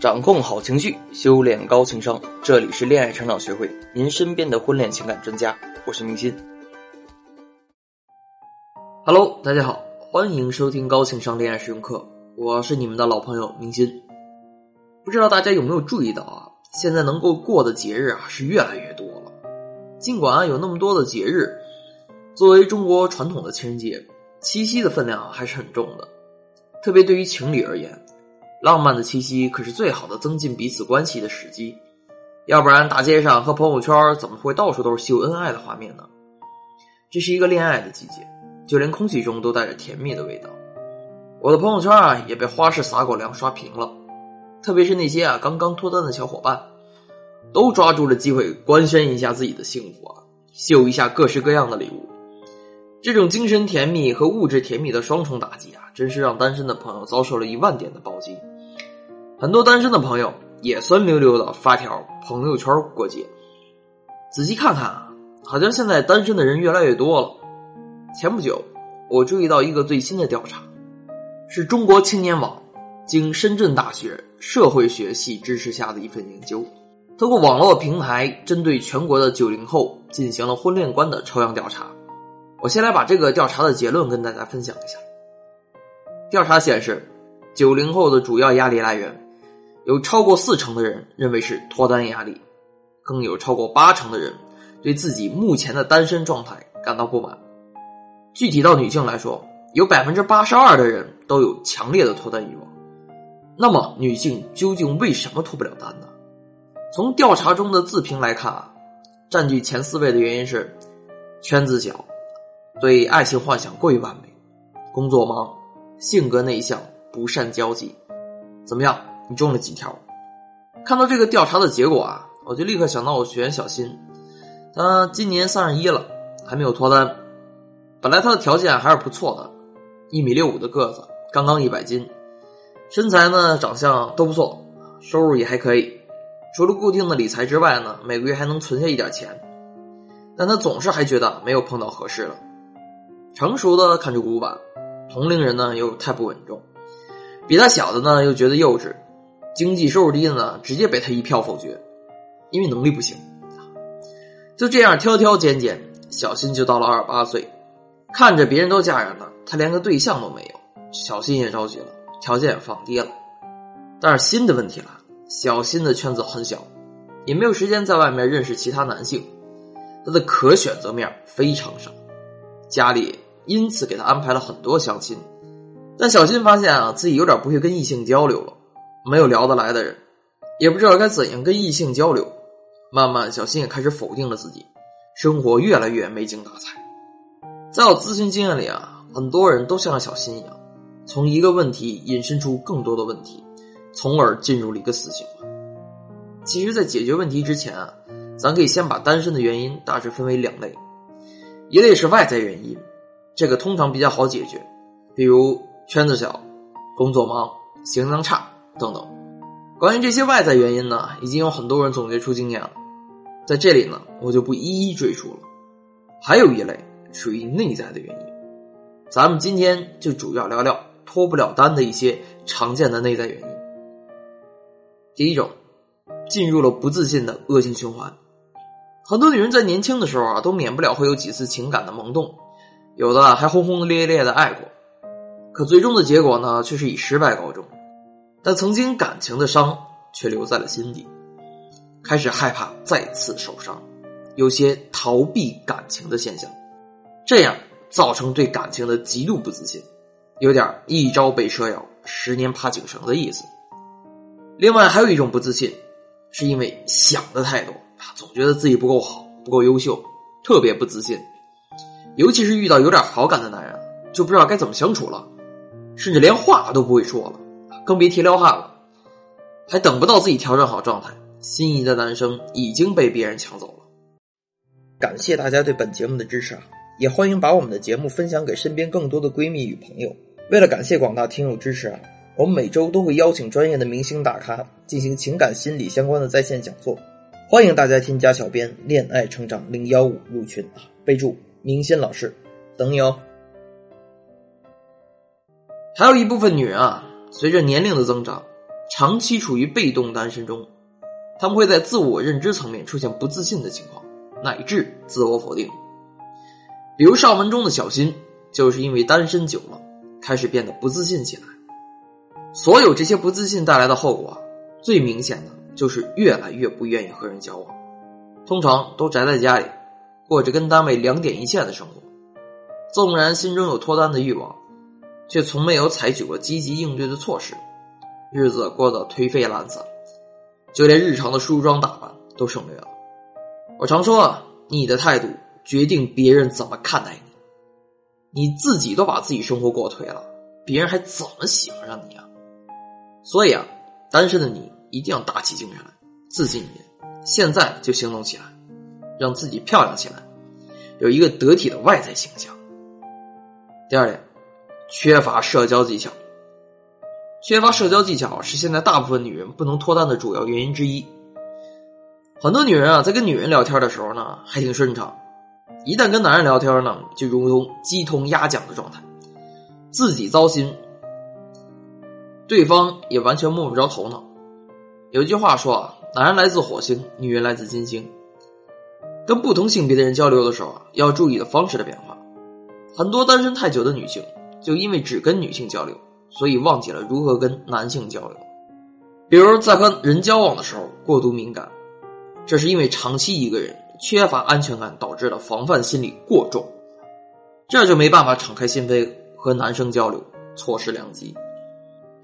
掌控好情绪，修炼高情商。这里是恋爱成长学会，您身边的婚恋情感专家。我是明心。Hello，大家好，欢迎收听高情商恋爱实用课。我是你们的老朋友明心。不知道大家有没有注意到啊？现在能够过的节日啊是越来越多了。尽管有那么多的节日，作为中国传统的情人节，七夕的分量还是很重的。特别对于情侣而言。浪漫的气息可是最好的增进彼此关系的时机，要不然大街上和朋友圈怎么会到处都是秀恩爱的画面呢？这是一个恋爱的季节，就连空气中都带着甜蜜的味道。我的朋友圈啊也被花式撒狗粮刷屏了，特别是那些啊刚刚脱单的小伙伴，都抓住了机会官宣一下自己的幸福啊，秀一下各式各样的礼物。这种精神甜蜜和物质甜蜜的双重打击啊，真是让单身的朋友遭受了一万点的暴击。很多单身的朋友也酸溜溜的发条朋友圈过节。仔细看看啊，好像现在单身的人越来越多了。前不久，我注意到一个最新的调查，是中国青年网经深圳大学社会学系支持下的一份研究，通过网络平台针对全国的九零后进行了婚恋观的抽样调查。我先来把这个调查的结论跟大家分享一下。调查显示，九零后的主要压力来源。有超过四成的人认为是脱单压力，更有超过八成的人对自己目前的单身状态感到不满。具体到女性来说，有百分之八十二的人都有强烈的脱单欲望。那么，女性究竟为什么脱不了单呢？从调查中的自评来看啊，占据前四位的原因是圈子小、对爱情幻想过于完美、工作忙、性格内向、不善交际。怎么样？你中了几条？看到这个调查的结果啊，我就立刻想到我学员小新，他今年三十一了，还没有脱单。本来他的条件还是不错的，一米六五的个子，刚刚一百斤，身材呢、长相都不错，收入也还可以。除了固定的理财之外呢，每个月还能存下一点钱。但他总是还觉得没有碰到合适的，成熟的看着古板，同龄人呢又太不稳重，比他小的呢又觉得幼稚。经济收入低的呢，直接被他一票否决，因为能力不行。就这样挑挑拣拣，小新就到了二十八岁，看着别人都嫁人了，他连个对象都没有，小新也着急了，条件也放低了。但是新的问题了，小新的圈子很小，也没有时间在外面认识其他男性，他的可选择面非常少，家里因此给他安排了很多相亲，但小新发现啊，自己有点不会跟异性交流了。没有聊得来的人，也不知道该怎样跟异性交流。慢慢，小新也开始否定了自己，生活越来越没精打采。在我咨询经验里啊，很多人都像小新一样，从一个问题引申出更多的问题，从而进入了一个死循环。其实，在解决问题之前啊，咱可以先把单身的原因大致分为两类，一类是外在原因，这个通常比较好解决，比如圈子小、工作忙、形象差。等等，关于这些外在原因呢，已经有很多人总结出经验了，在这里呢，我就不一一赘述了。还有一类属于内在的原因，咱们今天就主要聊聊脱不了单的一些常见的内在原因。第一种，进入了不自信的恶性循环。很多女人在年轻的时候啊，都免不了会有几次情感的萌动，有的还轰轰烈烈的爱过，可最终的结果呢，却是以失败告终。但曾经感情的伤却留在了心底，开始害怕再次受伤，有些逃避感情的现象，这样造成对感情的极度不自信，有点一朝被蛇咬，十年怕井绳的意思。另外还有一种不自信，是因为想的太多，总觉得自己不够好，不够优秀，特别不自信，尤其是遇到有点好感的男人，就不知道该怎么相处了，甚至连话都不会说了。更别提撩汉了，还等不到自己调整好状态，心仪的男生已经被别人抢走了。感谢大家对本节目的支持啊！也欢迎把我们的节目分享给身边更多的闺蜜与朋友。为了感谢广大听友支持啊，我们每周都会邀请专业的明星大咖进行情感心理相关的在线讲座，欢迎大家添加小编“恋爱成长零幺五”入群啊，备注“明星老师”，等你哦。还有一部分女人啊。随着年龄的增长，长期处于被动单身中，他们会在自我认知层面出现不自信的情况，乃至自我否定。比如上文中的小新，就是因为单身久了，开始变得不自信起来。所有这些不自信带来的后果，最明显的就是越来越不愿意和人交往，通常都宅在家里，过着跟单位两点一线的生活。纵然心中有脱单的欲望，却从没有采取过积极应对的措施，日子过得颓废懒散，就连日常的梳妆打扮都省略了。我常说，你的态度。决定别人怎么看待你，你自己都把自己生活过颓了，别人还怎么喜欢上你啊？所以啊，单身的你一定要打起精神来，自信一点，现在就行动起来，让自己漂亮起来，有一个得体的外在形象。第二点，缺乏社交技巧，缺乏社交技巧是现在大部分女人不能脱单的主要原因之一。很多女人啊，在跟女人聊天的时候呢，还挺顺畅。一旦跟男人聊天呢，就如同鸡同鸭讲的状态，自己糟心，对方也完全摸不着头脑。有一句话说啊，男人来自火星，女人来自金星。跟不同性别的人交流的时候啊，要注意的方式的变化。很多单身太久的女性，就因为只跟女性交流，所以忘记了如何跟男性交流。比如在和人交往的时候过度敏感，这是因为长期一个人。缺乏安全感导致的防范心理过重，这就没办法敞开心扉和男生交流，错失良机。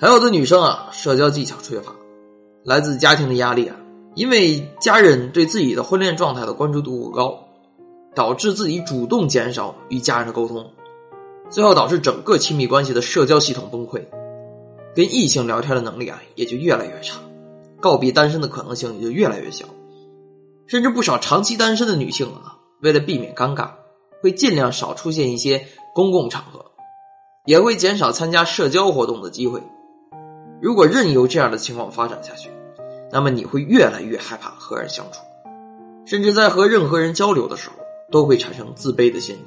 还有的女生啊，社交技巧缺乏，来自家庭的压力啊，因为家人对自己的婚恋状态的关注度过高，导致自己主动减少与家人的沟通，最后导致整个亲密关系的社交系统崩溃，跟异性聊天的能力啊也就越来越差，告别单身的可能性也就越来越小。甚至不少长期单身的女性啊，为了避免尴尬，会尽量少出现一些公共场合，也会减少参加社交活动的机会。如果任由这样的情况发展下去，那么你会越来越害怕和人相处，甚至在和任何人交流的时候都会产生自卑的心理，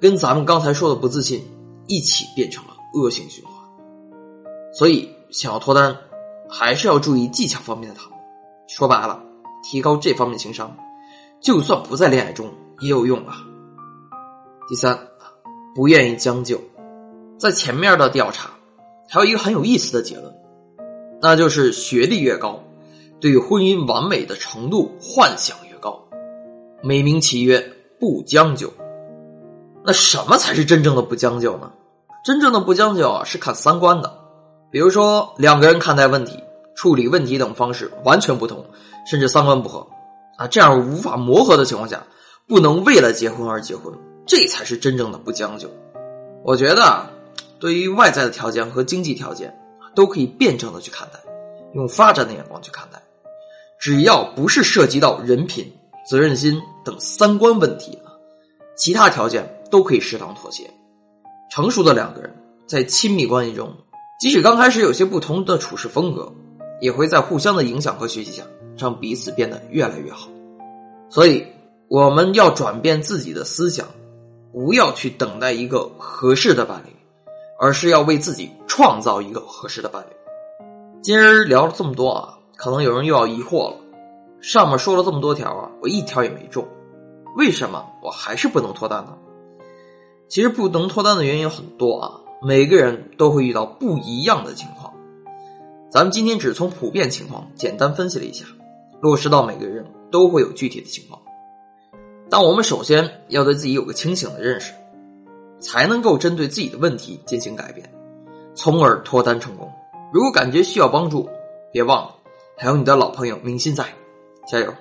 跟咱们刚才说的不自信一起变成了恶性循环。所以，想要脱单，还是要注意技巧方面的讨论。说白了。提高这方面情商，就算不在恋爱中也有用啊。第三，不愿意将就，在前面的调查还有一个很有意思的结论，那就是学历越高，对婚姻完美的程度幻想越高，美名其曰不将就。那什么才是真正的不将就呢？真正的不将就啊，是看三观的。比如说两个人看待问题。处理问题等方式完全不同，甚至三观不合，啊，这样无法磨合的情况下，不能为了结婚而结婚，这才是真正的不将就。我觉得，对于外在的条件和经济条件，都可以辩证的去看待，用发展的眼光去看待，只要不是涉及到人品、责任心等三观问题，其他条件都可以适当妥协。成熟的两个人在亲密关系中，即使刚开始有些不同的处事风格。也会在互相的影响和学习下，让彼此变得越来越好。所以，我们要转变自己的思想，不要去等待一个合适的伴侣，而是要为自己创造一个合适的伴侣。今儿聊了这么多啊，可能有人又要疑惑了：上面说了这么多条啊，我一条也没中，为什么我还是不能脱单呢？其实不能脱单的原因有很多啊，每个人都会遇到不一样的情况。咱们今天只从普遍情况简单分析了一下，落实到每个人都会有具体的情况。但我们首先要对自己有个清醒的认识，才能够针对自己的问题进行改变，从而脱单成功。如果感觉需要帮助，别忘了还有你的老朋友明心在，加油！